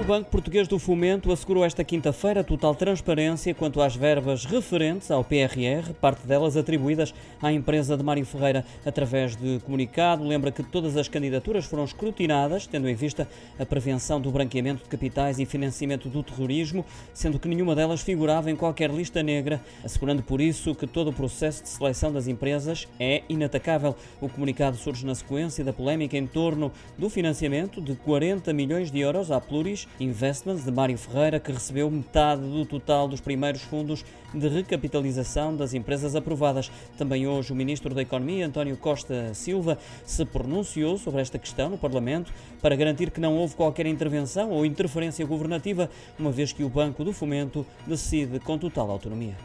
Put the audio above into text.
O Banco Português do Fomento assegurou esta quinta-feira total transparência quanto às verbas referentes ao PRR, parte delas atribuídas à empresa de Mário Ferreira. Através de comunicado, lembra que todas as candidaturas foram escrutinadas, tendo em vista a prevenção do branqueamento de capitais e financiamento do terrorismo, sendo que nenhuma delas figurava em qualquer lista negra, assegurando por isso que todo o processo de seleção das empresas é inatacável. O comunicado surge na sequência da polémica em torno do financiamento de 40 milhões de euros à Pluris Investments de Mário Ferreira, que recebeu metade do total dos primeiros fundos de recapitalização das empresas aprovadas. Também hoje o Ministro da Economia, António Costa Silva, se pronunciou sobre esta questão no Parlamento para garantir que não houve qualquer intervenção ou interferência governativa, uma vez que o Banco do Fomento decide com total autonomia.